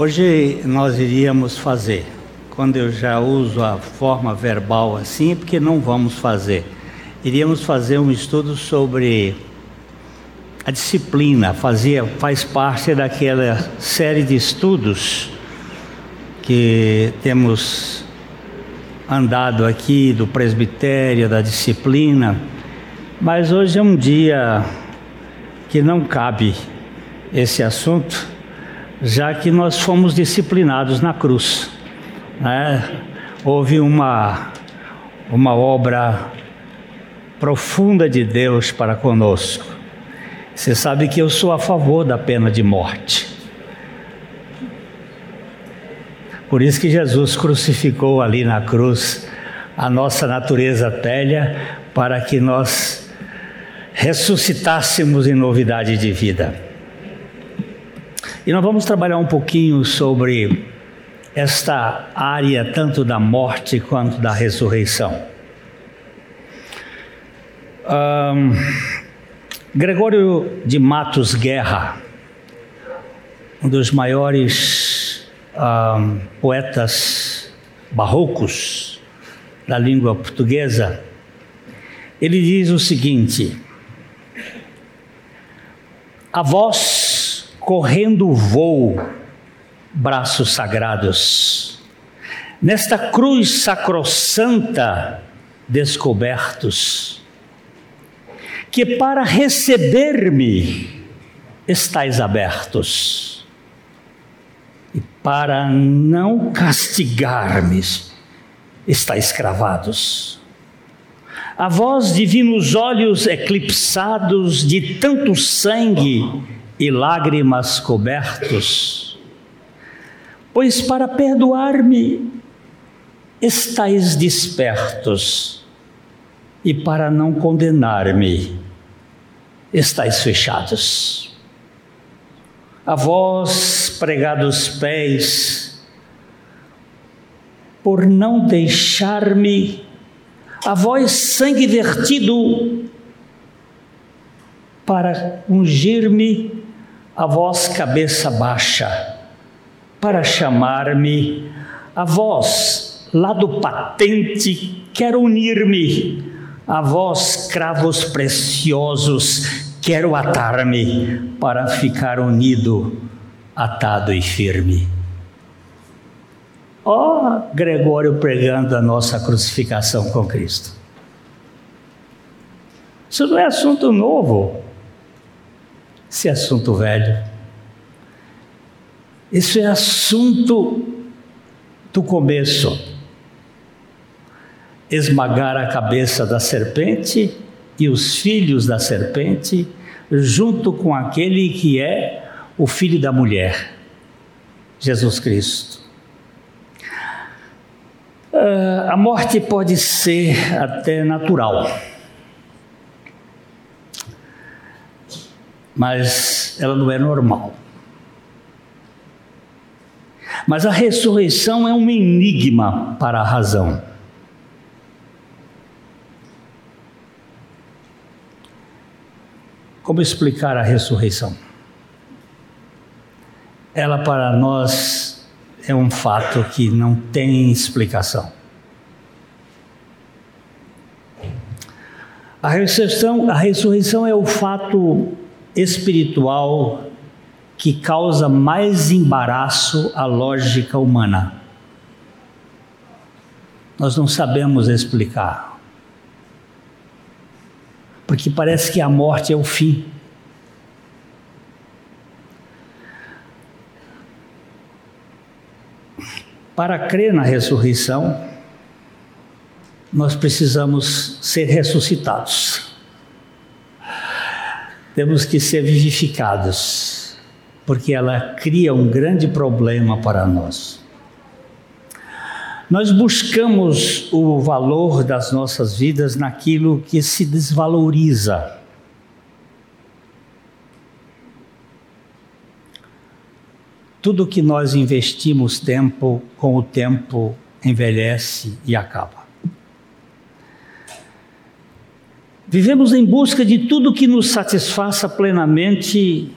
Hoje nós iríamos fazer. Quando eu já uso a forma verbal assim, é porque não vamos fazer. Iríamos fazer um estudo sobre a disciplina, fazia, faz parte daquela série de estudos que temos andado aqui do presbitério, da disciplina, mas hoje é um dia que não cabe esse assunto, já que nós fomos disciplinados na cruz. Né? Houve uma, uma obra profunda de Deus para conosco. Você sabe que eu sou a favor da pena de morte. Por isso que Jesus crucificou ali na cruz a nossa natureza velha para que nós ressuscitássemos em novidade de vida. E nós vamos trabalhar um pouquinho sobre esta área tanto da morte quanto da ressurreição. Um, Gregório de Matos Guerra, um dos maiores um, poetas barrocos da língua portuguesa, ele diz o seguinte: A voz correndo voo, braços sagrados, nesta cruz sacrossanta descobertos, que para receber-me estáis abertos, e para não castigar-me estáis cravados. A vós divinos olhos eclipsados de tanto sangue e lágrimas cobertos, pois para perdoar-me estáis despertos e para não condenar-me estáis fechados. A vós pregados pés, por não deixar-me a voz sangue vertido para ungir-me a voz cabeça baixa, para chamar-me a voz lado patente, quero unir-me a vós cravos preciosos, quero atar-me para ficar unido, atado e firme. Ó oh, Gregório pregando a nossa crucificação com Cristo. Isso não é assunto novo, isso é assunto velho. Isso é assunto do começo. Esmagar a cabeça da serpente e os filhos da serpente, junto com aquele que é o filho da mulher, Jesus Cristo. Uh, a morte pode ser até natural, mas ela não é normal. Mas a ressurreição é um enigma para a razão. Como explicar a ressurreição? Ela para nós é um fato que não tem explicação. A ressurreição, a ressurreição é o fato espiritual que causa mais embaraço à lógica humana. Nós não sabemos explicar. Porque parece que a morte é o fim. Para crer na ressurreição, nós precisamos ser ressuscitados. Temos que ser vivificados, porque ela cria um grande problema para nós. Nós buscamos o valor das nossas vidas naquilo que se desvaloriza. Tudo que nós investimos tempo, com o tempo envelhece e acaba. Vivemos em busca de tudo que nos satisfaça plenamente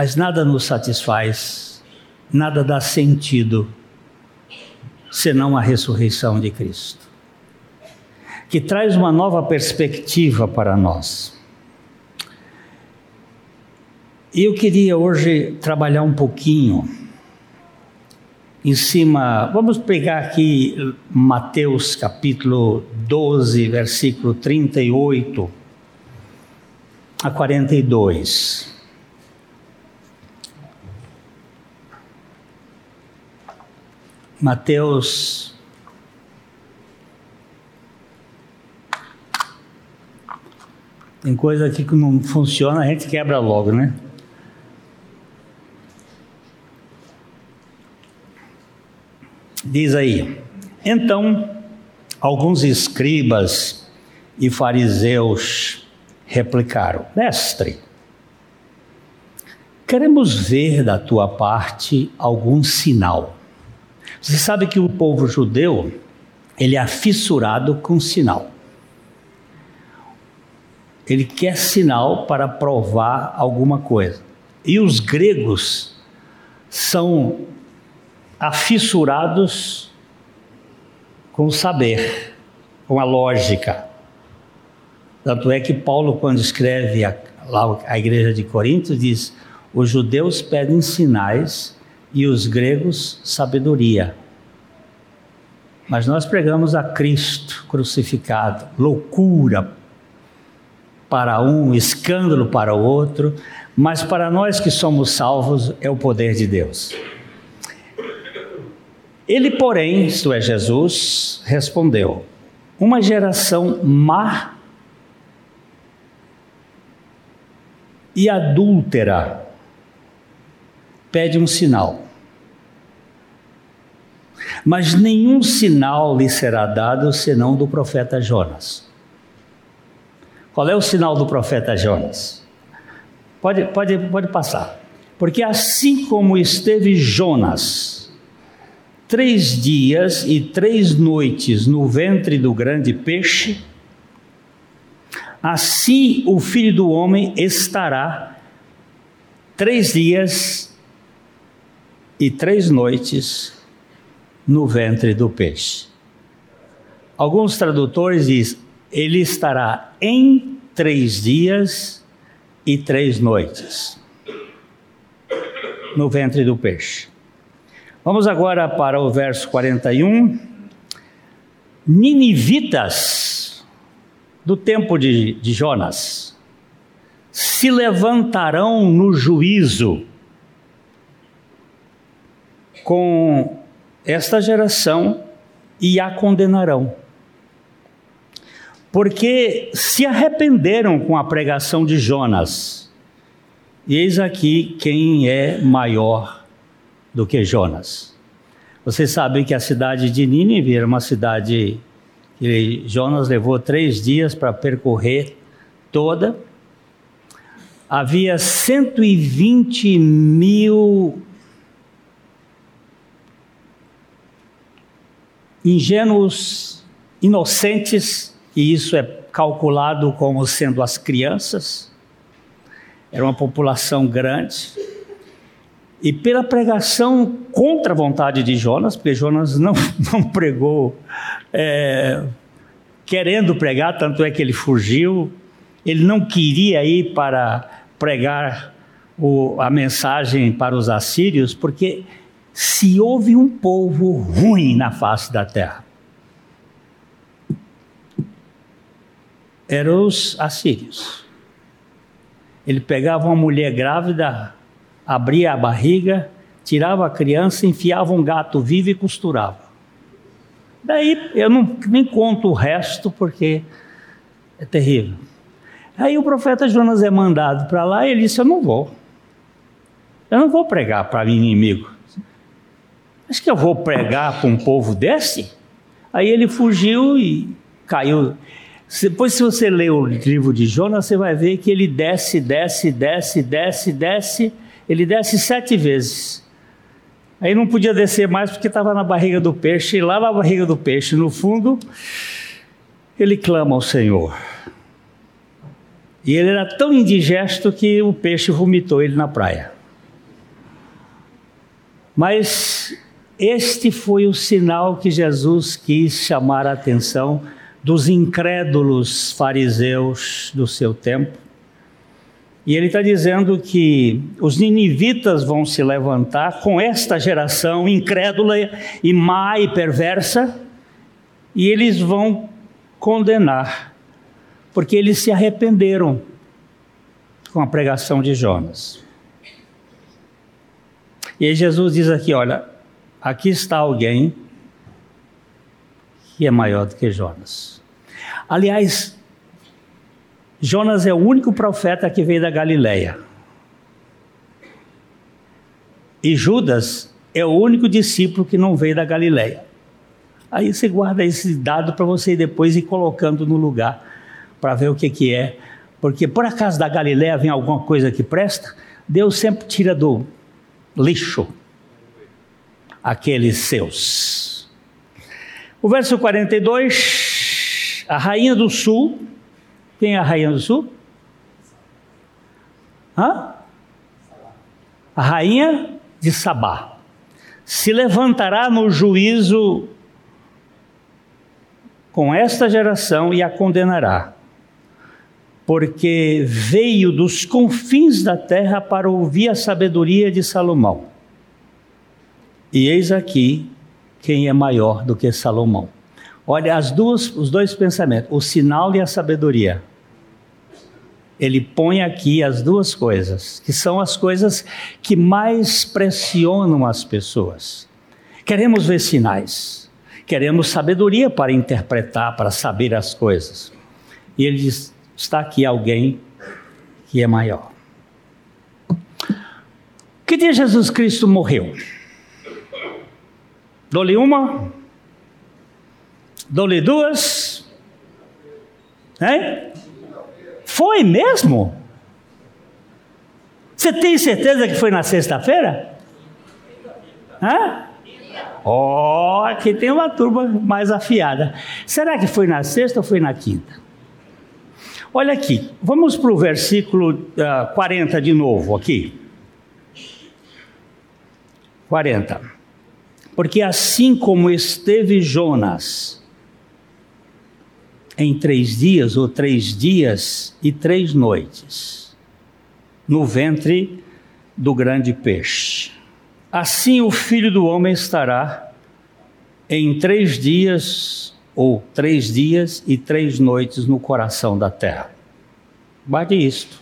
Mas nada nos satisfaz, nada dá sentido, senão a ressurreição de Cristo, que traz uma nova perspectiva para nós. Eu queria hoje trabalhar um pouquinho em cima, vamos pegar aqui Mateus capítulo 12, versículo 38 a 42. Mateus Tem coisa aqui que não funciona, a gente quebra logo, né? Diz aí: Então, alguns escribas e fariseus replicaram: Mestre, queremos ver da tua parte algum sinal. Você sabe que o povo judeu, ele é fissurado com sinal. Ele quer sinal para provar alguma coisa. E os gregos são afissurados com o saber, com a lógica. Tanto é que Paulo, quando escreve a, a igreja de Corinto, diz: os judeus pedem sinais e os gregos sabedoria. Mas nós pregamos a Cristo crucificado, loucura para um, escândalo para o outro, mas para nós que somos salvos é o poder de Deus. Ele, porém, isto é Jesus, respondeu: Uma geração má e adúltera pede um sinal. Mas nenhum sinal lhe será dado senão do profeta Jonas. Qual é o sinal do profeta Jonas? Pode, pode, pode passar. Porque assim como esteve Jonas três dias e três noites no ventre do grande peixe, assim o filho do homem estará três dias e três noites no ventre do peixe. Alguns tradutores dizem, ele estará em três dias e três noites no ventre do peixe. Vamos agora para o verso 41. Ninivitas, do tempo de, de Jonas, se levantarão no juízo com esta geração e a condenarão. Porque se arrependeram com a pregação de Jonas. E eis aqui quem é maior do que Jonas. Vocês sabem que a cidade de Nínive era uma cidade que Jonas levou três dias para percorrer toda. Havia 120 mil ingênuos, inocentes, e isso é calculado como sendo as crianças. Era uma população grande. E pela pregação contra a vontade de Jonas, porque Jonas não, não pregou é, querendo pregar, tanto é que ele fugiu, ele não queria ir para pregar o, a mensagem para os assírios, porque se houve um povo ruim na face da terra, eram os assírios. Ele pegava uma mulher grávida, abria a barriga, tirava a criança, enfiava um gato vivo e costurava. Daí eu não, nem conto o resto porque é terrível. Aí o profeta Jonas é mandado para lá e ele disse: Eu não vou. Eu não vou pregar para inimigo. Acho que eu vou pregar para um povo desse? Aí ele fugiu e caiu. Depois, se você ler o livro de Jonas, você vai ver que ele desce, desce, desce, desce, desce ele desce sete vezes. Aí não podia descer mais porque estava na barriga do peixe, e lá na barriga do peixe, no fundo, ele clama ao Senhor. E ele era tão indigesto que o peixe vomitou ele na praia. Mas este foi o sinal que Jesus quis chamar a atenção dos incrédulos fariseus do seu tempo. E ele está dizendo que os ninivitas vão se levantar com esta geração incrédula e má e perversa, e eles vão condenar, porque eles se arrependeram com a pregação de Jonas. E aí Jesus diz aqui: olha, aqui está alguém que é maior do que Jonas. Aliás, Jonas é o único profeta que veio da Galileia. E Judas é o único discípulo que não veio da Galileia. Aí você guarda esse dado para você depois ir colocando no lugar para ver o que, que é. Porque por acaso da Galileia vem alguma coisa que presta, Deus sempre tira do lixo aqueles seus. O verso 42, a rainha do sul, quem é a rainha do sul? Hã? A rainha de Sabá se levantará no juízo com esta geração e a condenará, porque veio dos confins da terra para ouvir a sabedoria de Salomão. E eis aqui quem é maior do que Salomão. Olha as duas, os dois pensamentos, o sinal e a sabedoria. Ele põe aqui as duas coisas, que são as coisas que mais pressionam as pessoas. Queremos ver sinais, queremos sabedoria para interpretar, para saber as coisas. E ele diz: está aqui alguém que é maior. Que dia Jesus Cristo morreu? Dou-lhe uma? Dou-lhe duas? Hein? Foi mesmo? Você tem certeza que foi na sexta-feira? Hã? Ó, oh, aqui tem uma turma mais afiada. Será que foi na sexta ou foi na quinta? Olha aqui, vamos para o versículo uh, ah, 40 de novo aqui. 40. Porque assim como esteve Jonas em três dias, ou três dias e três noites, no ventre do grande peixe, assim o filho do homem estará em três dias, ou três dias e três noites no coração da terra. Guarde isto.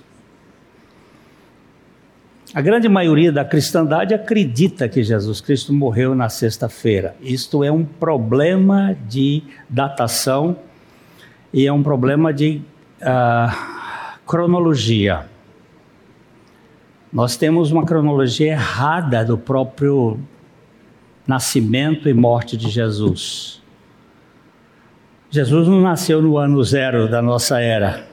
A grande maioria da cristandade acredita que Jesus Cristo morreu na sexta-feira. Isto é um problema de datação e é um problema de uh, cronologia. Nós temos uma cronologia errada do próprio nascimento e morte de Jesus. Jesus não nasceu no ano zero da nossa era.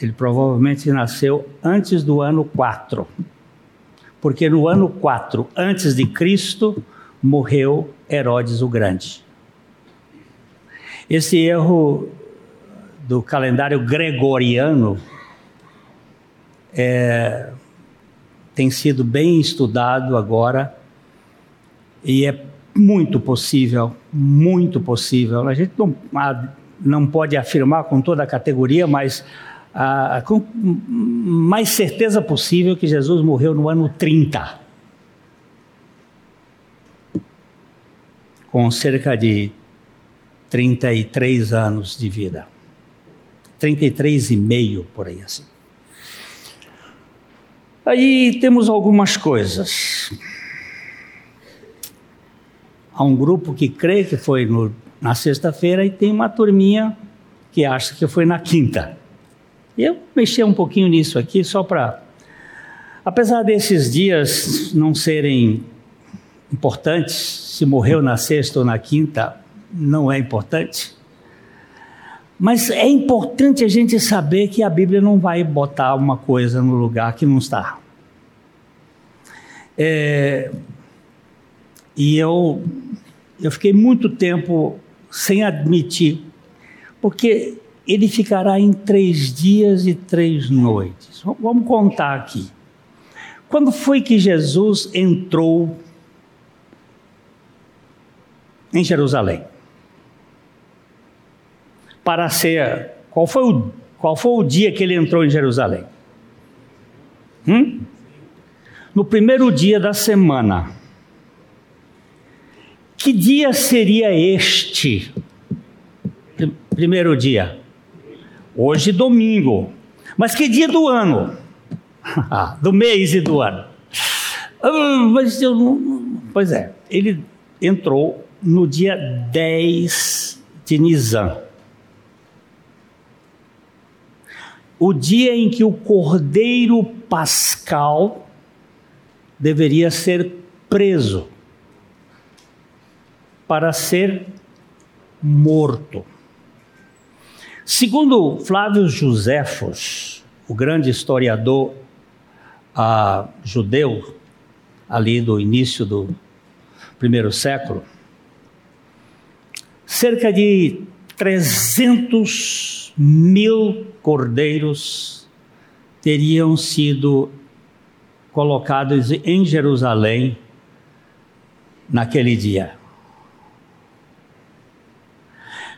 Ele provavelmente nasceu antes do ano 4 porque no ano 4 antes de Cristo morreu Herodes o Grande. Esse erro do calendário gregoriano é, tem sido bem estudado agora e é muito possível, muito possível. A gente não, não pode afirmar com toda a categoria, mas com mais certeza possível que Jesus morreu no ano 30. Com cerca de 33 anos de vida. 33 e meio, por aí assim. Aí temos algumas coisas. Há um grupo que crê que foi no, na sexta-feira e tem uma turminha que acha que foi na quinta. Eu mexi um pouquinho nisso aqui, só para. Apesar desses dias não serem importantes, se morreu na sexta ou na quinta, não é importante. Mas é importante a gente saber que a Bíblia não vai botar uma coisa no lugar que não está. É, e eu, eu fiquei muito tempo sem admitir, porque ele ficará em três dias e três noites. Vamos contar aqui. Quando foi que Jesus entrou em Jerusalém. Para ser. Qual foi o, qual foi o dia que ele entrou em Jerusalém? Hum? No primeiro dia da semana. Que dia seria este? Primeiro dia. Hoje, domingo. Mas que dia do ano? do mês e do ano. Ah, mas eu não. Pois é, ele entrou no dia 10 de Nisan. O dia em que o cordeiro pascal deveria ser preso para ser morto. Segundo Flávio Josefos, o grande historiador uh, judeu, ali do início do primeiro século, cerca de 300 mil cordeiros teriam sido colocados em Jerusalém naquele dia.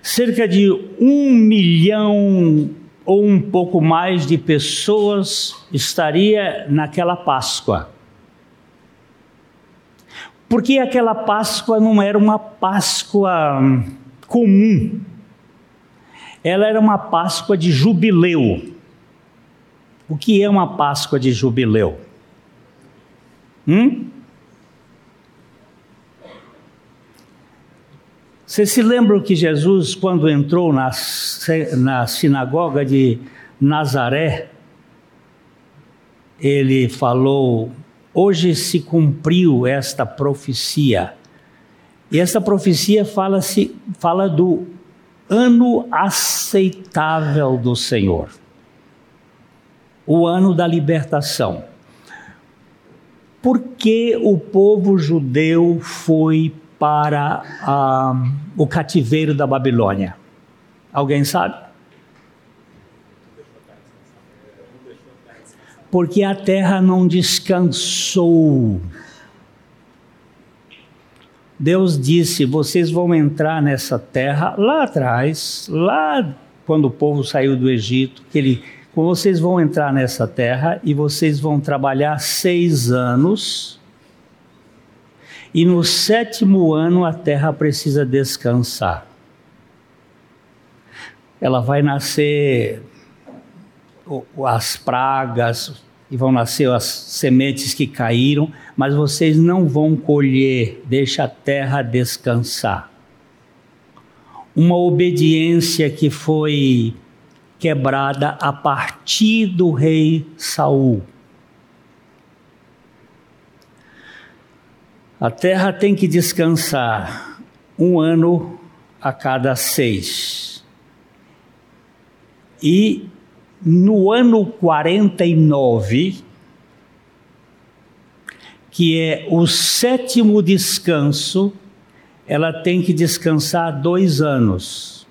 Cerca de um milhão ou um pouco mais de pessoas estaria naquela Páscoa. Porque aquela Páscoa não era uma Páscoa comum. Ela era uma Páscoa de jubileu. O que é uma Páscoa de jubileu? Hum? Você se lembra que Jesus, quando entrou na, na sinagoga de Nazaré, ele falou: Hoje se cumpriu esta profecia. E essa profecia fala, -se, fala do ano aceitável do Senhor, o ano da libertação. Por que o povo judeu foi para ah, o cativeiro da Babilônia? Alguém sabe? Porque a terra não descansou. Deus disse: vocês vão entrar nessa terra lá atrás, lá quando o povo saiu do Egito, que ele, vocês vão entrar nessa terra e vocês vão trabalhar seis anos e no sétimo ano a terra precisa descansar. Ela vai nascer as pragas e vão nascer as sementes que caíram, mas vocês não vão colher, deixa a terra descansar. Uma obediência que foi quebrada a partir do rei Saul. A terra tem que descansar um ano a cada seis. E no ano 49, que é o sétimo descanso, ela tem que descansar dois anos.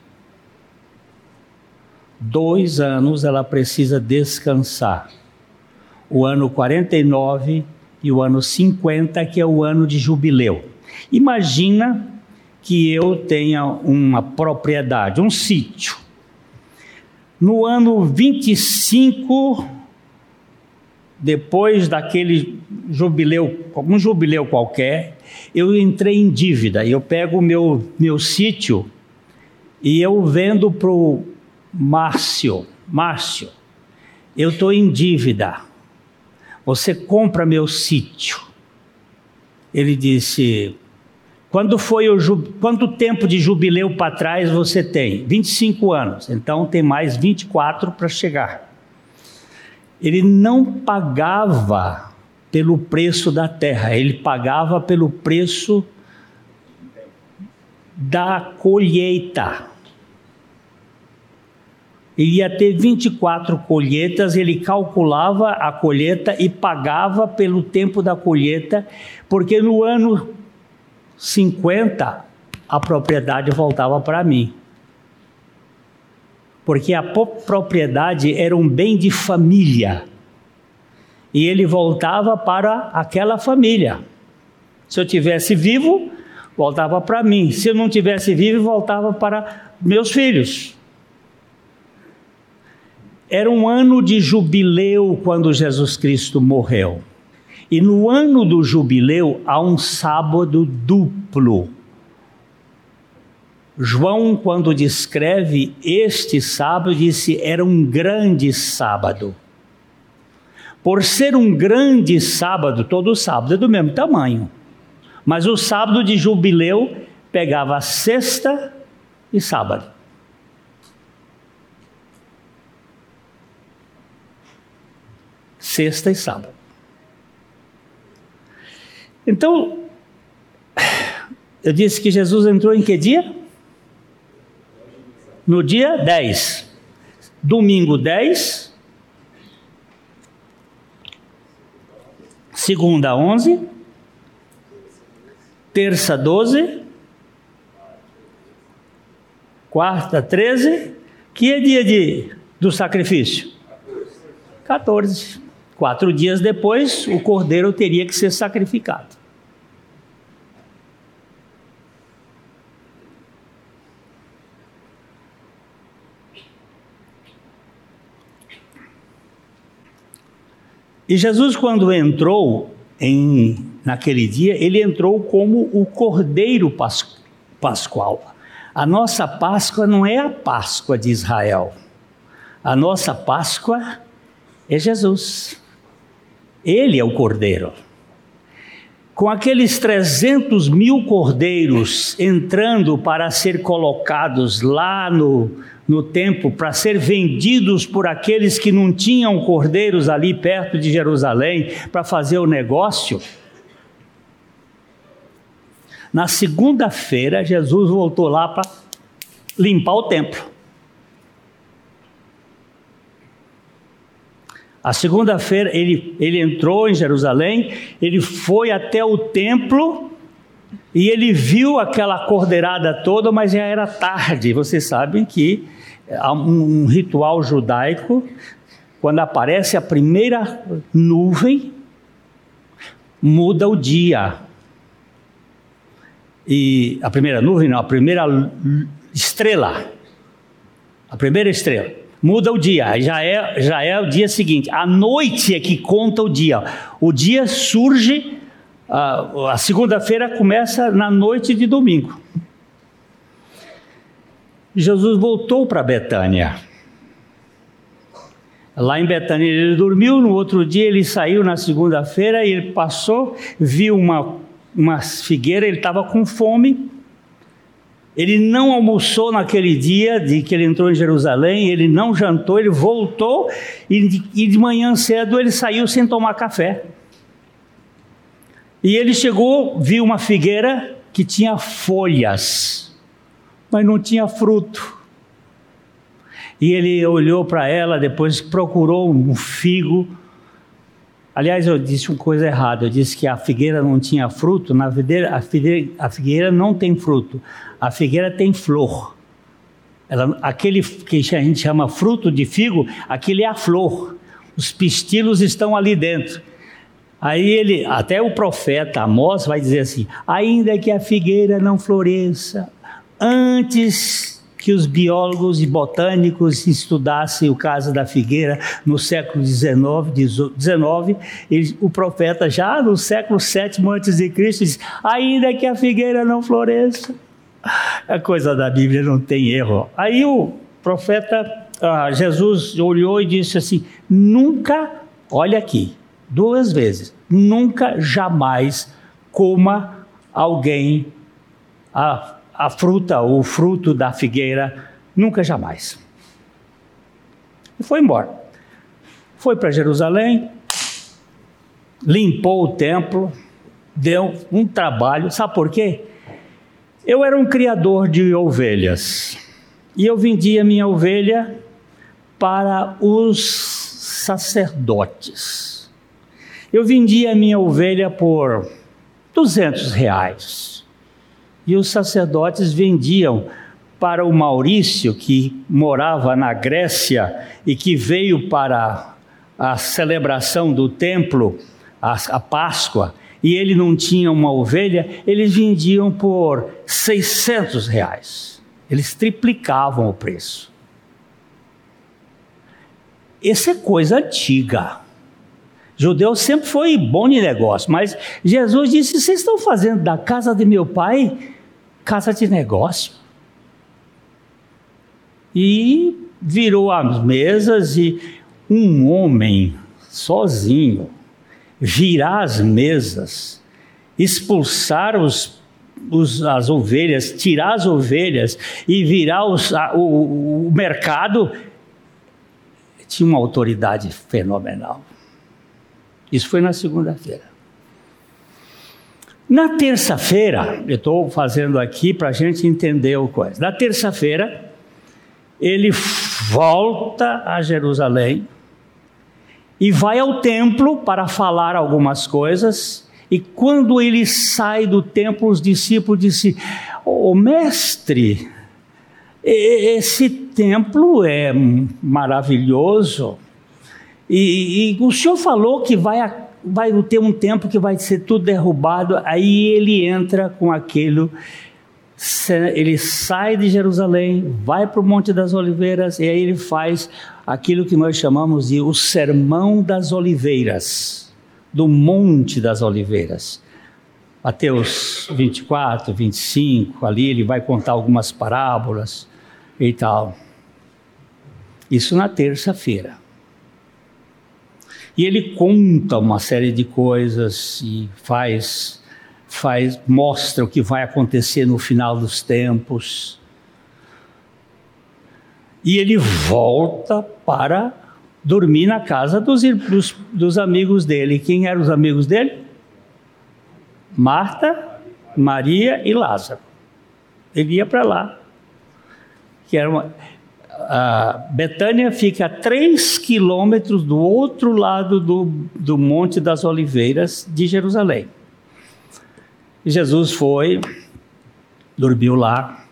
Dois anos ela precisa descansar. O ano 49 e o ano 50, que é o ano de jubileu. Imagina que eu tenha uma propriedade, um sítio. No ano 25, depois daquele jubileu, um jubileu qualquer, eu entrei em dívida. Eu pego o meu, meu sítio e eu vendo para o Márcio. Márcio, eu estou em dívida você compra meu sítio. Ele disse: quando foi o quanto tempo de jubileu para trás você tem? 25 anos. Então tem mais 24 para chegar. Ele não pagava pelo preço da terra, ele pagava pelo preço da colheita ele ia ter 24 colheitas, ele calculava a colheita e pagava pelo tempo da colheita, porque no ano 50 a propriedade voltava para mim. Porque a propriedade era um bem de família. E ele voltava para aquela família. Se eu tivesse vivo, voltava para mim. Se eu não tivesse vivo, voltava para meus filhos. Era um ano de jubileu quando Jesus Cristo morreu. E no ano do jubileu há um sábado duplo. João, quando descreve este sábado, disse era um grande sábado. Por ser um grande sábado, todo sábado é do mesmo tamanho. Mas o sábado de jubileu pegava sexta e sábado. Sexta e sábado. Então, eu disse que Jesus entrou em que dia? No dia 10. Domingo 10. Segunda 11. Terça 12. Quarta 13. Que é dia de, do sacrifício? 14. Quatro dias depois, o cordeiro teria que ser sacrificado. E Jesus, quando entrou em, naquele dia, ele entrou como o Cordeiro Pascual. A nossa Páscoa não é a Páscoa de Israel. A nossa Páscoa é Jesus. Ele é o Cordeiro. Com aqueles 300 mil cordeiros entrando para ser colocados lá no, no templo para ser vendidos por aqueles que não tinham cordeiros ali perto de Jerusalém para fazer o negócio. Na segunda-feira, Jesus voltou lá para limpar o templo. A segunda-feira ele, ele entrou em Jerusalém, ele foi até o templo e ele viu aquela cordeirada toda, mas já era tarde. Vocês sabem que há um, um ritual judaico, quando aparece a primeira nuvem, muda o dia. E a primeira nuvem, não, a primeira estrela. A primeira estrela. Muda o dia, já é, já é o dia seguinte. A noite é que conta o dia. O dia surge, a, a segunda-feira começa na noite de domingo. Jesus voltou para Betânia. Lá em Betânia ele dormiu, no outro dia ele saiu na segunda-feira e ele passou, viu uma, uma figueira, ele estava com fome. Ele não almoçou naquele dia de que ele entrou em Jerusalém, ele não jantou, ele voltou e de, e de manhã cedo ele saiu sem tomar café. E ele chegou, viu uma figueira que tinha folhas mas não tinha fruto. E ele olhou para ela, depois procurou um figo. Aliás, eu disse uma coisa errada. Eu disse que a figueira não tinha fruto. Na videira, a, figueira, a figueira não tem fruto. A figueira tem flor. Ela, aquele que a gente chama fruto de figo, aquele é a flor. Os pistilos estão ali dentro. Aí ele, até o profeta Amós vai dizer assim: ainda que a figueira não floresça, antes que os biólogos e botânicos estudassem o caso da figueira no século XIX, o profeta já no século VII antes de Cristo diz, ainda que a figueira não floresça, a coisa da Bíblia não tem erro. Aí o profeta ah, Jesus olhou e disse assim, nunca, olha aqui, duas vezes, nunca jamais coma alguém a a fruta, o fruto da figueira, nunca jamais. E foi embora. Foi para Jerusalém, limpou o templo, deu um trabalho. Sabe por quê? Eu era um criador de ovelhas e eu vendia minha ovelha para os sacerdotes. Eu vendia minha ovelha por 200 reais. E os sacerdotes vendiam para o Maurício, que morava na Grécia e que veio para a celebração do templo, a, a Páscoa, e ele não tinha uma ovelha, eles vendiam por 600 reais. Eles triplicavam o preço. Essa é coisa antiga. Judeu sempre foi bom de negócio, mas Jesus disse: Vocês estão fazendo da casa de meu pai casa de negócio. E virou as mesas e um homem sozinho virar as mesas, expulsar os, os, as ovelhas, tirar as ovelhas e virar os, a, o, o mercado, tinha uma autoridade fenomenal. Isso foi na segunda-feira. Na terça-feira, eu estou fazendo aqui para a gente entender o coisa. Na terça-feira, ele volta a Jerusalém e vai ao templo para falar algumas coisas. E quando ele sai do templo, os discípulos disseram: "O oh, mestre, esse templo é maravilhoso. E, e, o senhor falou que vai, vai ter um tempo que vai ser tudo derrubado. Aí ele entra com aquilo ele sai de Jerusalém, vai para o Monte das Oliveiras e aí ele faz aquilo que nós chamamos de o Sermão das Oliveiras, do Monte das Oliveiras. Mateus 24, 25, ali ele vai contar algumas parábolas e tal. Isso na terça-feira. E ele conta uma série de coisas e faz faz, mostra o que vai acontecer no final dos tempos. E ele volta para dormir na casa dos, dos, dos amigos dele. Quem eram os amigos dele? Marta, Maria e Lázaro. Ele ia para lá. Que era uma, a Betânia fica a três quilômetros do outro lado do, do Monte das Oliveiras de Jerusalém. E Jesus foi, dormiu lá.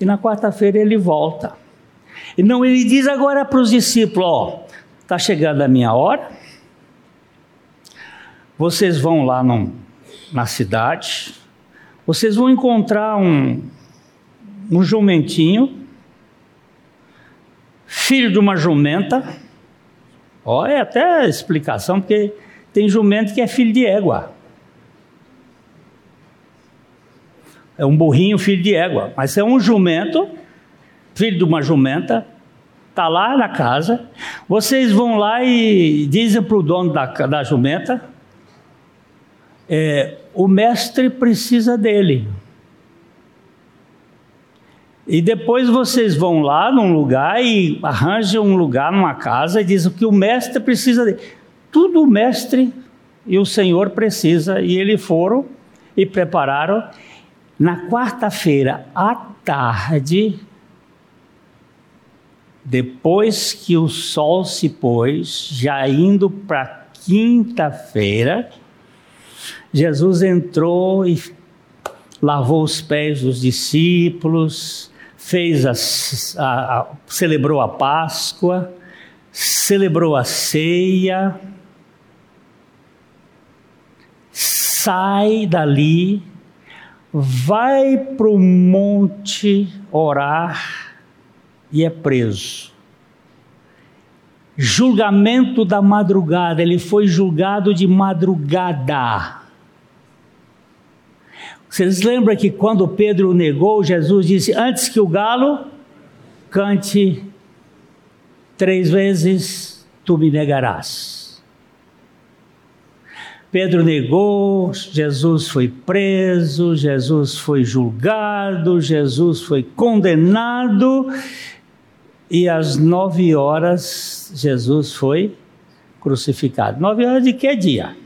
E na quarta-feira ele volta. E não, ele diz agora para os discípulos: Ó, está chegando a minha hora. Vocês vão lá no, na cidade. Vocês vão encontrar um, um jumentinho, filho de uma jumenta. Ó, é até explicação, porque tem jumento que é filho de égua. é um burrinho filho de égua, mas é um jumento, filho de uma jumenta, está lá na casa. Vocês vão lá e dizem para o dono da, da jumenta: é, o mestre precisa dele. E depois vocês vão lá num lugar e arranjam um lugar numa casa e dizem que o mestre precisa dele. Tudo o mestre e o Senhor precisa. E eles foram e prepararam. Na quarta-feira à tarde, depois que o sol se pôs, já indo para quinta-feira, Jesus entrou e lavou os pés dos discípulos, fez a, a, a, celebrou a Páscoa, celebrou a ceia, sai dali vai para o monte orar e é preso. Julgamento da madrugada, ele foi julgado de madrugada. Vocês lembram que quando Pedro negou, Jesus disse: Antes que o galo cante três vezes, tu me negarás. Pedro negou, Jesus foi preso, Jesus foi julgado, Jesus foi condenado, e às nove horas Jesus foi crucificado. Nove horas de que dia?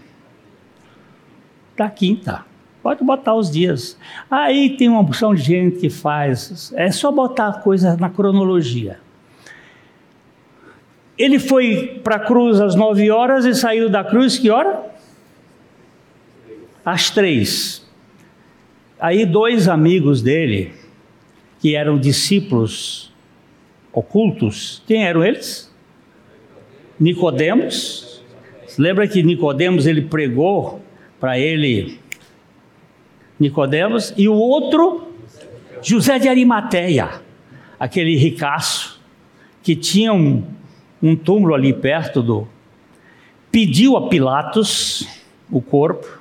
Da quinta. Pode botar os dias. Aí tem uma opção de gente que faz. É só botar a coisa na cronologia. Ele foi para a cruz às nove horas e saiu da cruz que hora? às três. Aí dois amigos dele, que eram discípulos ocultos, quem eram eles? Nicodemos. Lembra que Nicodemos ele pregou para ele Nicodemos e o outro José de Arimateia, aquele ricaço que tinha um, um túmulo ali perto do pediu a Pilatos o corpo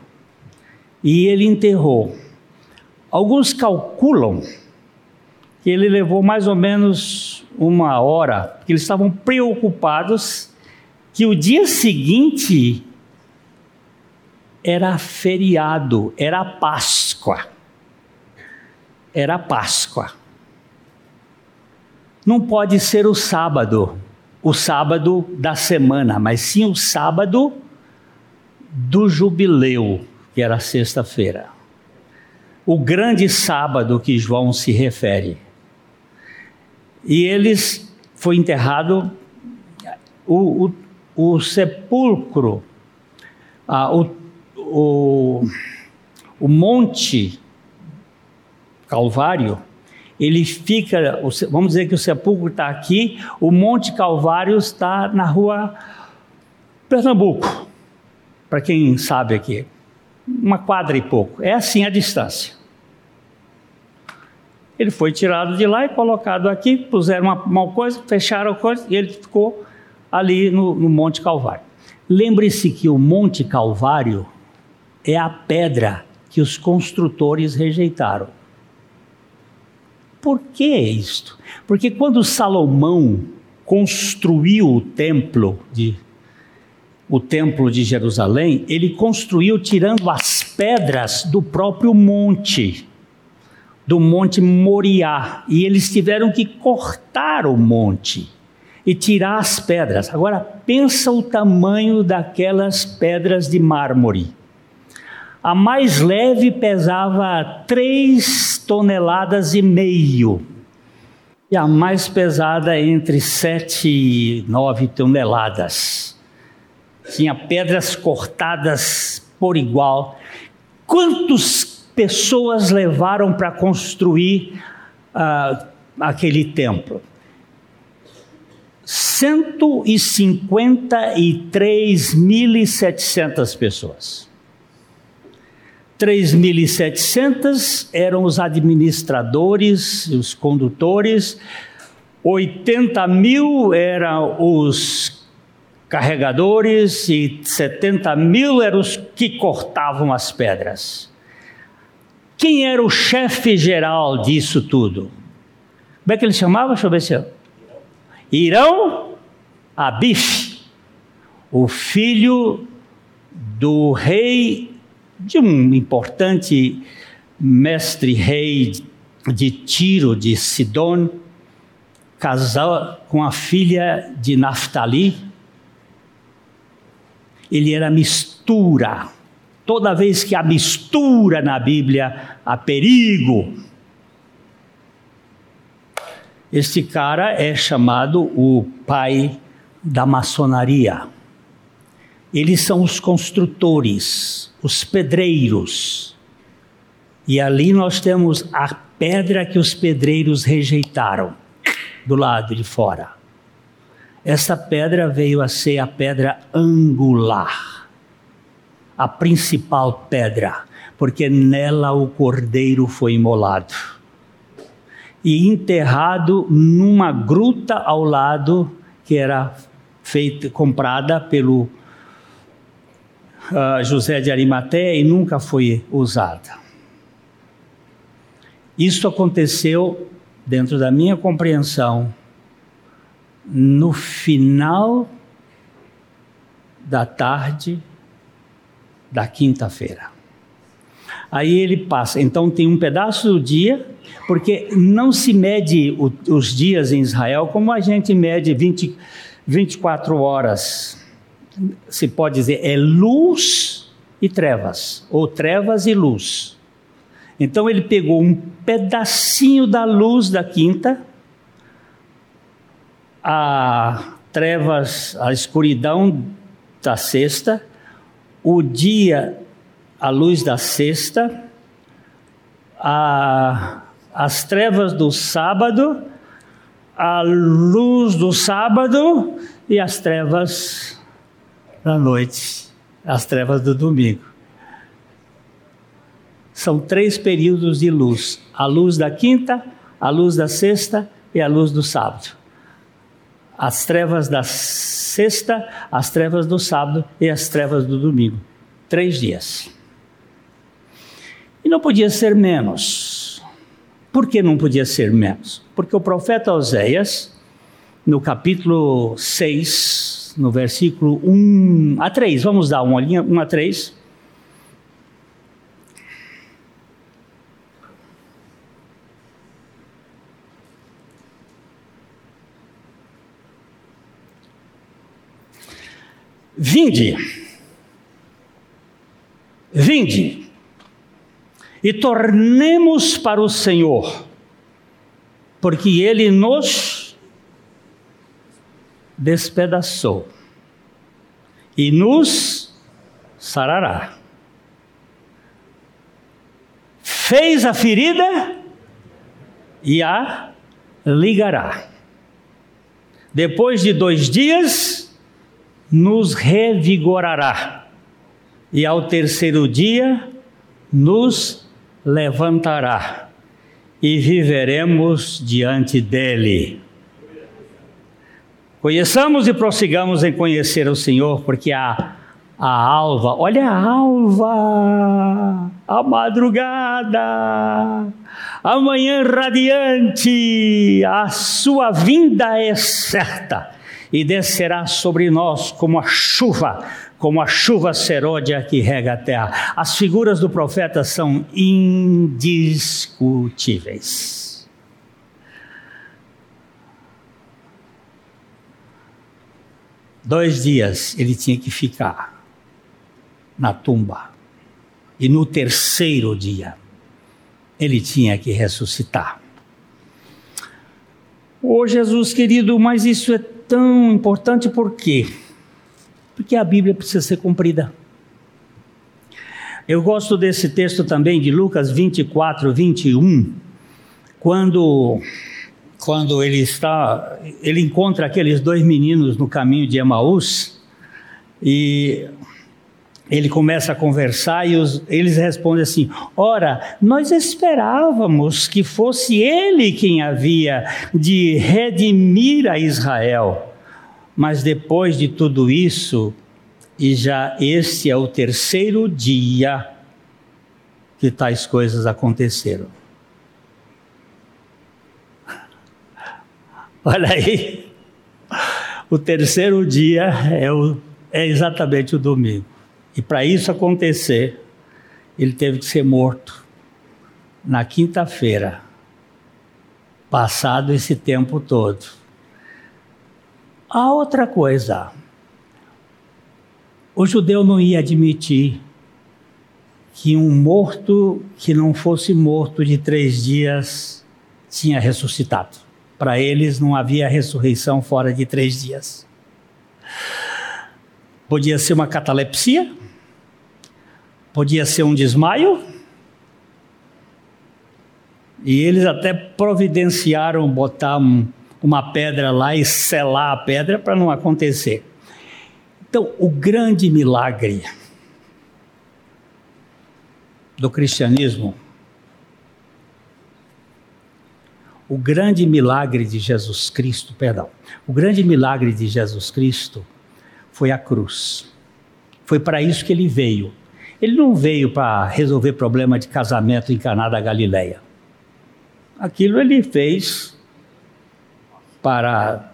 e ele enterrou. Alguns calculam que ele levou mais ou menos uma hora, porque eles estavam preocupados que o dia seguinte era feriado, era Páscoa. Era Páscoa. Não pode ser o sábado, o sábado da semana, mas sim o sábado do jubileu, que era sexta-feira. O grande sábado que João se refere. E eles foi enterrado o, o, o sepulcro, ah, o, o, o monte Calvário, ele fica, vamos dizer que o sepulcro está aqui, o Monte Calvário está na rua Pernambuco, para quem sabe aqui, uma quadra e pouco, é assim a distância. Ele foi tirado de lá e colocado aqui, puseram uma, uma coisa, fecharam a coisa e ele ficou ali no, no Monte Calvário. Lembre-se que o Monte Calvário é a pedra que os construtores rejeitaram. Por que isto? Porque quando Salomão construiu o templo de o templo de Jerusalém, ele construiu tirando as pedras do próprio monte, do monte Moriá, e eles tiveram que cortar o monte e tirar as pedras. Agora pensa o tamanho daquelas pedras de mármore. A mais leve pesava 3 toneladas e meio. E a mais pesada entre 7 e 9 toneladas. Tinha pedras cortadas por igual. Quantas pessoas levaram para construir uh, aquele templo? 153.700 pessoas. 3.700 eram os administradores, os condutores, 80 mil eram os carregadores e 70 mil eram os que cortavam as pedras. Quem era o chefe geral disso tudo? Como é que ele chamava? Deixa eu ver se eu... Irão Abif, o filho do rei de um importante mestre rei de Tiro, de Sidon, casou com a filha de Naftali. Ele era mistura. Toda vez que há mistura na Bíblia, há perigo. Este cara é chamado o pai da maçonaria. Eles são os construtores, os pedreiros. E ali nós temos a pedra que os pedreiros rejeitaram, do lado de fora. Essa pedra veio a ser a pedra angular, a principal pedra, porque nela o cordeiro foi imolado e enterrado numa gruta ao lado que era feita comprada pelo José de Arimateia e nunca foi usada. Isso aconteceu, dentro da minha compreensão, no final da tarde da quinta-feira. Aí ele passa, então tem um pedaço do dia, porque não se mede o, os dias em Israel como a gente mede 20, 24 horas se pode dizer, é luz e trevas, ou trevas e luz. Então ele pegou um pedacinho da luz da quinta, a trevas, a escuridão da sexta, o dia, a luz da sexta, a, as trevas do sábado, a luz do sábado e as trevas da noite, as trevas do domingo. São três períodos de luz: a luz da quinta, a luz da sexta e a luz do sábado. As trevas da sexta, as trevas do sábado e as trevas do domingo. Três dias. E não podia ser menos. Por que não podia ser menos? Porque o profeta Oséias, no capítulo 6, no versículo 1 a 3, vamos dar uma olhinha, 1 a 3. Vinde, vinde, e tornemos para o Senhor, porque Ele nos despedaçou e nos sarará. Fez a ferida e a ligará. Depois de dois dias, nos revigorará, e ao terceiro dia nos levantará, e viveremos diante dele. Conheçamos e prossigamos em conhecer o Senhor, porque a, a alva, olha a alva, a madrugada, a manhã radiante, a sua vinda é certa e descerá sobre nós como a chuva, como a chuva seródia que rega a terra. As figuras do profeta são indiscutíveis. Dois dias ele tinha que ficar na tumba, e no terceiro dia ele tinha que ressuscitar. Ô oh, Jesus querido, mas isso é tão importante por quê? Porque a Bíblia precisa ser cumprida. Eu gosto desse texto também de Lucas 24, 21, quando, quando ele está, ele encontra aqueles dois meninos no caminho de Emaús e ele começa a conversar e os, eles respondem assim: Ora, nós esperávamos que fosse ele quem havia de redimir a Israel. Mas depois de tudo isso, e já este é o terceiro dia que tais coisas aconteceram. Olha aí, o terceiro dia é, o, é exatamente o domingo. E para isso acontecer, ele teve que ser morto na quinta-feira, passado esse tempo todo. A outra coisa, o judeu não ia admitir que um morto que não fosse morto de três dias tinha ressuscitado. Para eles não havia ressurreição fora de três dias. Podia ser uma catalepsia, Podia ser um desmaio. E eles até providenciaram botar um, uma pedra lá e selar a pedra para não acontecer. Então, o grande milagre do cristianismo, o grande milagre de Jesus Cristo, perdão, o grande milagre de Jesus Cristo foi a cruz. Foi para isso que ele veio ele não veio para resolver problema de casamento em Caná da Galileia. Aquilo ele fez para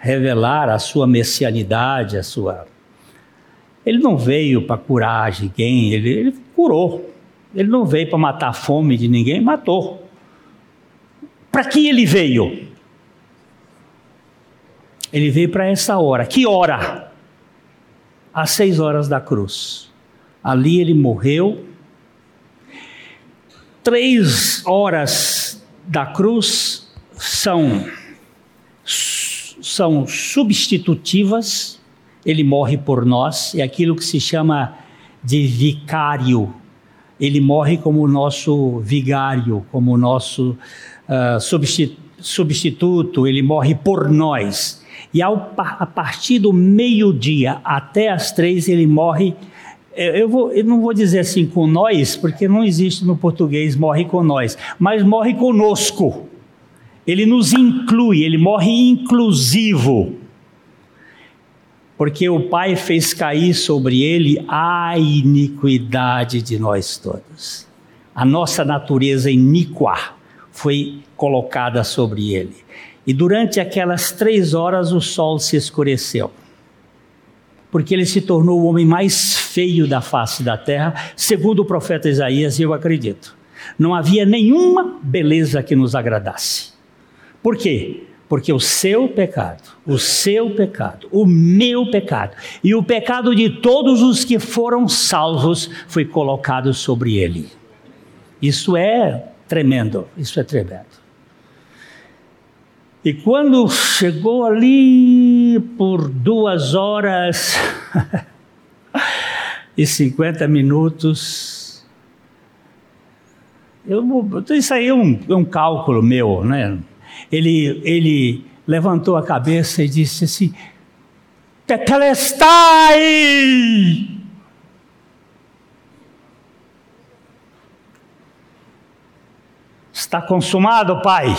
revelar a sua messianidade, a sua. Ele não veio para curar ninguém, ele, ele curou. Ele não veio para matar a fome de ninguém, matou. Para que ele veio? Ele veio para essa hora. Que hora? Às seis horas da cruz. Ali ele morreu. Três horas da cruz são, são substitutivas. Ele morre por nós. É aquilo que se chama de vicário. Ele morre como nosso vigário, como nosso uh, substituto. Ele morre por nós. E ao, a partir do meio-dia até as três, ele morre eu, vou, eu não vou dizer assim com nós, porque não existe no português morre com nós, mas morre conosco. Ele nos inclui, ele morre inclusivo. Porque o Pai fez cair sobre ele a iniquidade de nós todos. A nossa natureza iníqua foi colocada sobre ele. E durante aquelas três horas o sol se escureceu porque ele se tornou o homem mais feio da face da terra, segundo o profeta Isaías, e eu acredito. Não havia nenhuma beleza que nos agradasse. Por quê? Porque o seu pecado, o seu pecado, o meu pecado e o pecado de todos os que foram salvos foi colocado sobre ele. Isso é tremendo, isso é tremendo. E quando chegou ali por duas horas e cinquenta minutos, eu, isso aí é um, é um cálculo meu, né? Ele, ele levantou a cabeça e disse assim: Tetelestai! Está consumado, Pai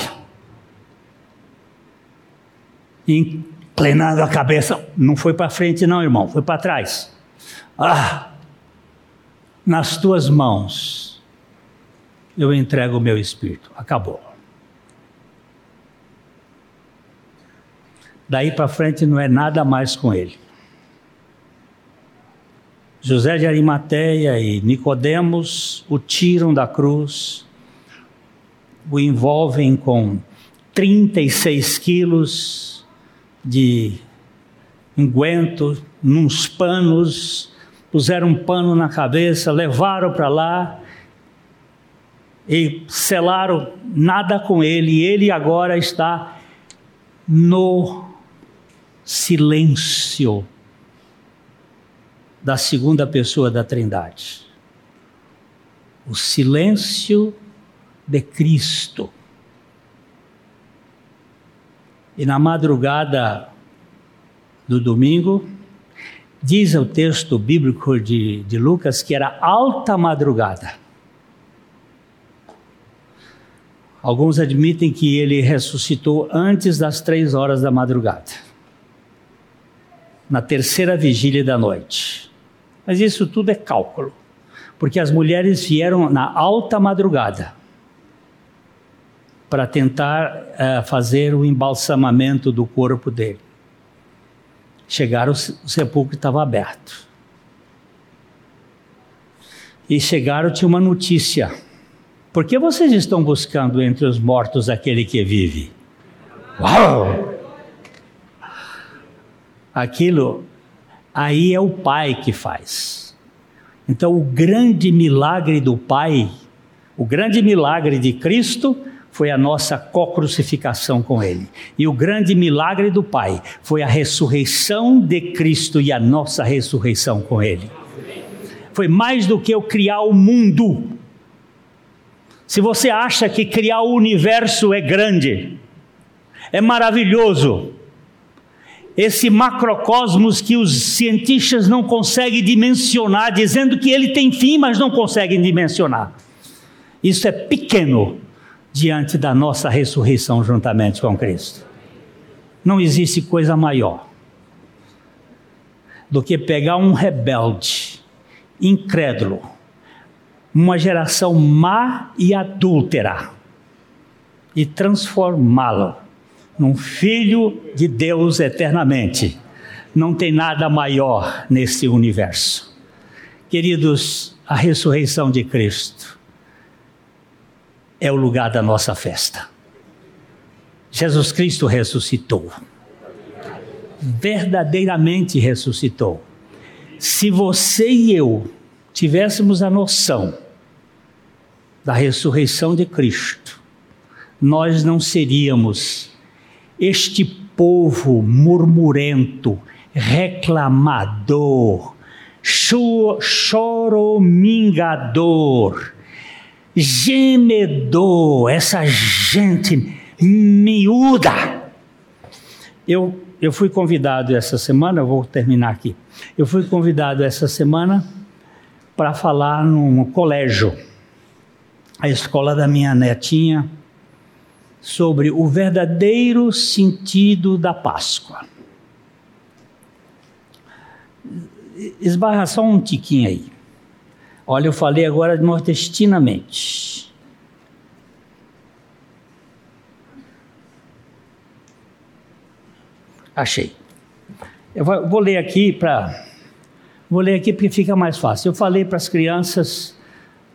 inclinando a cabeça. Não foi para frente, não, irmão, foi para trás. Ah, nas tuas mãos eu entrego o meu espírito. Acabou. Daí para frente não é nada mais com ele. José de Arimateia e Nicodemos o tiram da cruz, o envolvem com 36 quilos de unguento, nos panos, puseram um pano na cabeça, levaram para lá e selaram nada com ele, ele agora está no silêncio da segunda pessoa da Trindade. O silêncio de Cristo. E na madrugada do domingo, diz o texto bíblico de, de Lucas que era alta madrugada. Alguns admitem que ele ressuscitou antes das três horas da madrugada, na terceira vigília da noite. Mas isso tudo é cálculo, porque as mulheres vieram na alta madrugada para tentar uh, fazer o embalsamamento do corpo dele. Chegaram, o sepulcro estava aberto. E chegaram, tinha uma notícia. Por que vocês estão buscando entre os mortos aquele que vive? Uau! Aquilo, aí é o Pai que faz. Então, o grande milagre do Pai, o grande milagre de Cristo, foi a nossa co-crucificação com Ele. E o grande milagre do Pai foi a ressurreição de Cristo e a nossa ressurreição com Ele. Foi mais do que eu criar o mundo. Se você acha que criar o universo é grande, é maravilhoso, esse macrocosmos que os cientistas não conseguem dimensionar, dizendo que ele tem fim, mas não conseguem dimensionar. Isso é pequeno diante da nossa ressurreição juntamente com Cristo. Não existe coisa maior do que pegar um rebelde, incrédulo, uma geração má e adúltera, e transformá-lo num filho de Deus eternamente. Não tem nada maior nesse universo. Queridos, a ressurreição de Cristo é o lugar da nossa festa. Jesus Cristo ressuscitou. Verdadeiramente ressuscitou. Se você e eu tivéssemos a noção da ressurreição de Cristo, nós não seríamos este povo murmurento, reclamador, choromingador, gemedor, essa gente miúda. Eu, eu fui convidado essa semana, eu vou terminar aqui. Eu fui convidado essa semana para falar num colégio, a escola da minha netinha, sobre o verdadeiro sentido da Páscoa. Esbarra só um tiquinho aí. Olha, eu falei agora nordestinamente. Achei. Eu vou ler aqui para. Vou ler aqui porque fica mais fácil. Eu falei para as crianças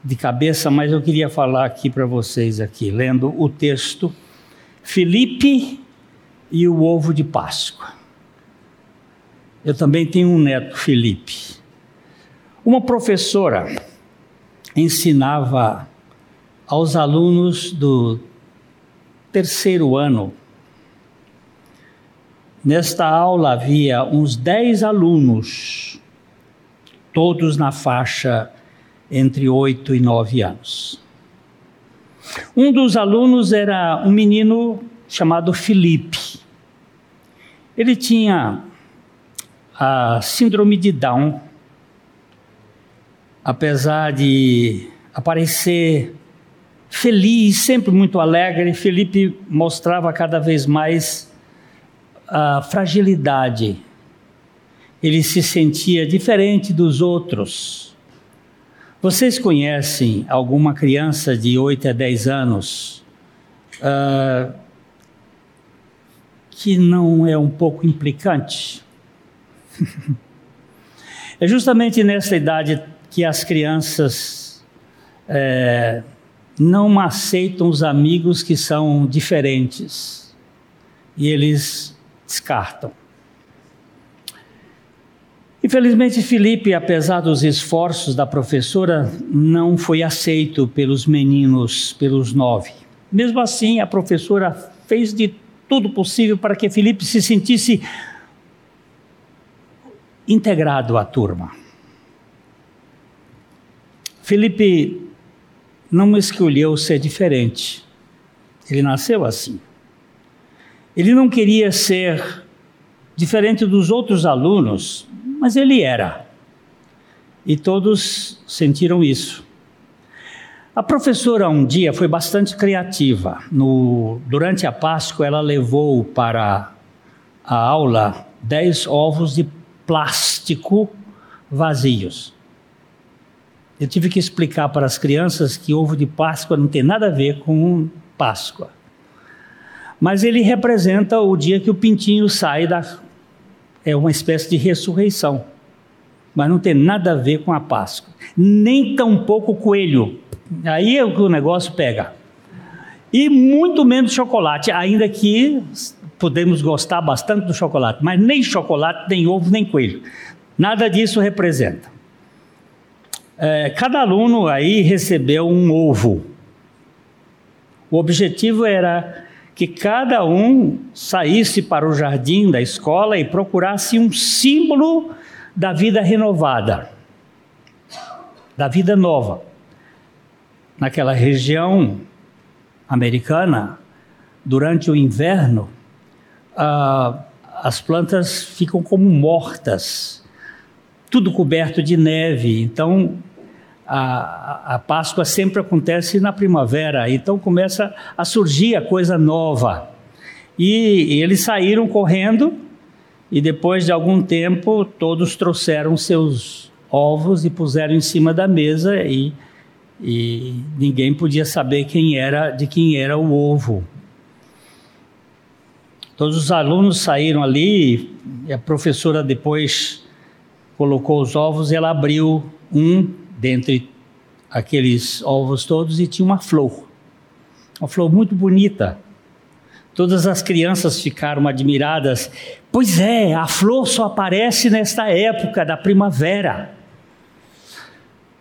de cabeça, mas eu queria falar aqui para vocês aqui, lendo o texto Felipe e o ovo de Páscoa. Eu também tenho um neto, Felipe. Uma professora ensinava aos alunos do terceiro ano. Nesta aula havia uns dez alunos, todos na faixa entre oito e nove anos. Um dos alunos era um menino chamado Felipe. Ele tinha a síndrome de Down apesar de aparecer feliz, sempre muito alegre, Felipe mostrava cada vez mais a fragilidade. Ele se sentia diferente dos outros. Vocês conhecem alguma criança de 8 a 10 anos uh, que não é um pouco implicante? é justamente nessa idade que as crianças é, não aceitam os amigos que são diferentes e eles descartam. Infelizmente, Felipe, apesar dos esforços da professora, não foi aceito pelos meninos, pelos nove. Mesmo assim, a professora fez de tudo possível para que Felipe se sentisse integrado à turma. Felipe não escolheu ser diferente. Ele nasceu assim. Ele não queria ser diferente dos outros alunos, mas ele era. E todos sentiram isso. A professora um dia foi bastante criativa. No, durante a Páscoa, ela levou para a aula dez ovos de plástico vazios. Eu tive que explicar para as crianças que ovo de Páscoa não tem nada a ver com Páscoa. Mas ele representa o dia que o pintinho sai da. É uma espécie de ressurreição. Mas não tem nada a ver com a Páscoa. Nem tampouco o coelho. Aí é o que o negócio pega. E muito menos chocolate, ainda que podemos gostar bastante do chocolate, mas nem chocolate, nem ovo, nem coelho. Nada disso representa é, cada aluno aí recebeu um ovo. O objetivo era que cada um saísse para o jardim da escola e procurasse um símbolo da vida renovada, da vida nova. Naquela região americana, durante o inverno, ah, as plantas ficam como mortas tudo coberto de neve. Então, a, a Páscoa sempre acontece na primavera, então começa a surgir a coisa nova. E, e eles saíram correndo, e depois de algum tempo, todos trouxeram seus ovos e puseram em cima da mesa, e, e ninguém podia saber quem era de quem era o ovo. Todos os alunos saíram ali, e a professora depois colocou os ovos ela abriu um dentre aqueles ovos todos e tinha uma flor. Uma flor muito bonita. Todas as crianças ficaram admiradas. Pois é, a flor só aparece nesta época da primavera.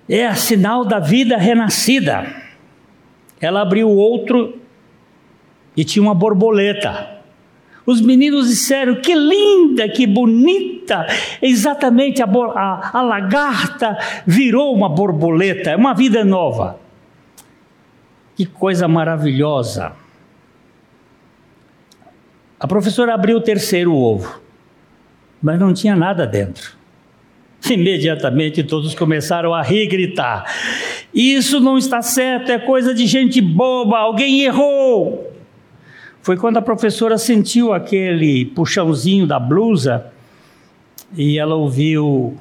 É sinal da vida renascida. Ela abriu outro e tinha uma borboleta. Os meninos disseram: que linda, que bonita. Exatamente, a, a, a lagarta virou uma borboleta, é uma vida nova. Que coisa maravilhosa. A professora abriu o terceiro ovo, mas não tinha nada dentro. Imediatamente todos começaram a rir e gritar: Isso não está certo, é coisa de gente boba, alguém errou. Foi quando a professora sentiu aquele puxãozinho da blusa e ela ouviu,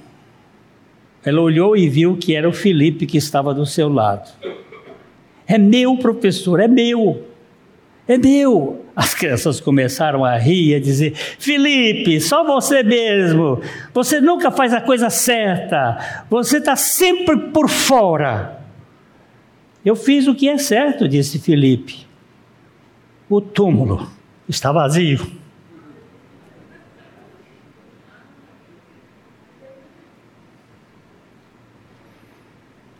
ela olhou e viu que era o Felipe que estava do seu lado. É meu, professor, é meu. É meu. As crianças começaram a rir e a dizer: Felipe, só você mesmo. Você nunca faz a coisa certa. Você está sempre por fora. Eu fiz o que é certo, disse Felipe. O túmulo está vazio.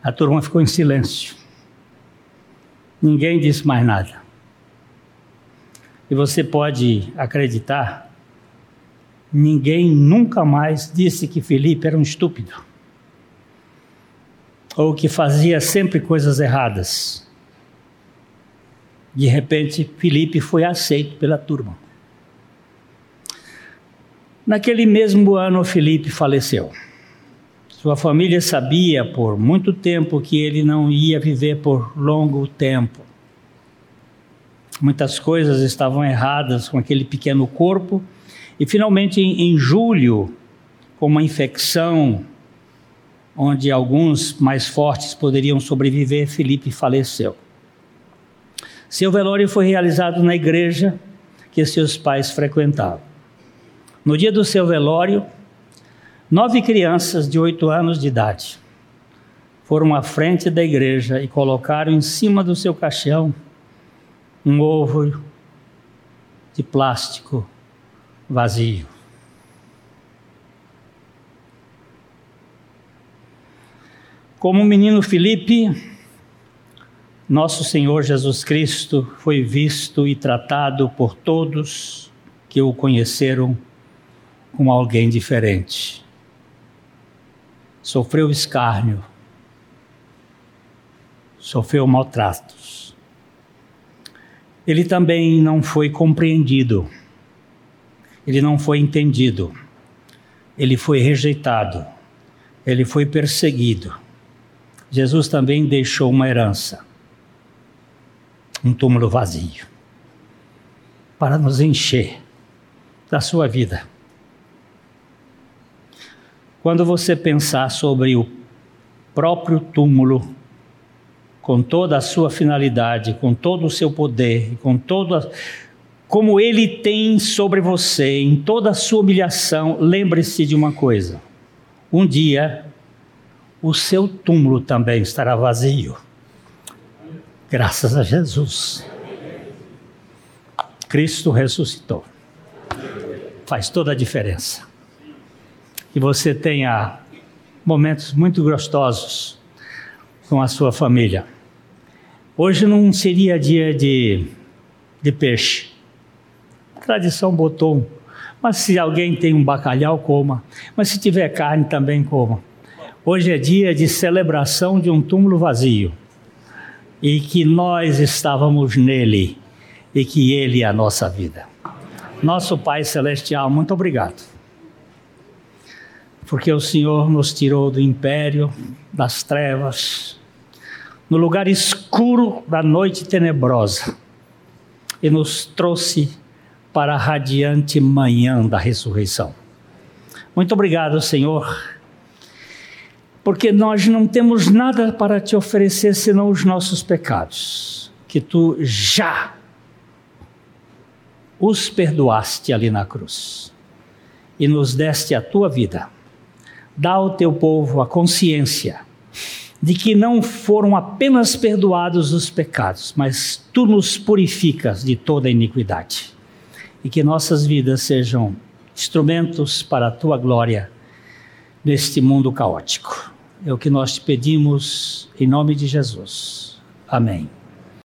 A turma ficou em silêncio. Ninguém disse mais nada. E você pode acreditar, ninguém nunca mais disse que Felipe era um estúpido. Ou que fazia sempre coisas erradas. De repente, Felipe foi aceito pela turma. Naquele mesmo ano, Felipe faleceu. Sua família sabia por muito tempo que ele não ia viver por longo tempo. Muitas coisas estavam erradas com aquele pequeno corpo. E finalmente, em, julho, com uma infecção, onde alguns mais fortes poderiam sobreviver, Felipe faleceu. Seu velório foi realizado na igreja que seus pais frequentavam. No dia do seu velório, nove crianças de oito anos de idade foram à frente da igreja e colocaram em cima do seu caixão um ovo de plástico vazio. Como o menino Felipe, nosso Senhor Jesus Cristo foi visto e tratado por todos que o conheceram como alguém diferente. Sofreu escárnio, sofreu maltratos ele também não foi compreendido, ele não foi entendido, ele foi rejeitado, ele foi perseguido. Jesus também deixou uma herança, um túmulo vazio, para nos encher da sua vida. Quando você pensar sobre o próprio túmulo com toda a sua finalidade, com todo o seu poder, com toda como ele tem sobre você, em toda a sua humilhação, lembre-se de uma coisa: um dia o seu túmulo também estará vazio. Graças a Jesus. Cristo ressuscitou. Faz toda a diferença. Que você tenha momentos muito gostosos com a sua família. Hoje não seria dia de, de peixe. A tradição botou. Mas se alguém tem um bacalhau, coma. Mas se tiver carne, também coma. Hoje é dia de celebração de um túmulo vazio. E que nós estávamos nele. E que ele é a nossa vida. Nosso Pai Celestial, muito obrigado. Porque o Senhor nos tirou do império, das trevas, no lugar escuro da noite tenebrosa e nos trouxe para a radiante manhã da ressurreição. Muito obrigado, Senhor, porque nós não temos nada para te oferecer senão os nossos pecados, que tu já os perdoaste ali na cruz e nos deste a tua vida. Dá ao teu povo a consciência de que não foram apenas perdoados os pecados, mas tu nos purificas de toda iniquidade. E que nossas vidas sejam instrumentos para a tua glória neste mundo caótico. É o que nós te pedimos em nome de Jesus. Amém.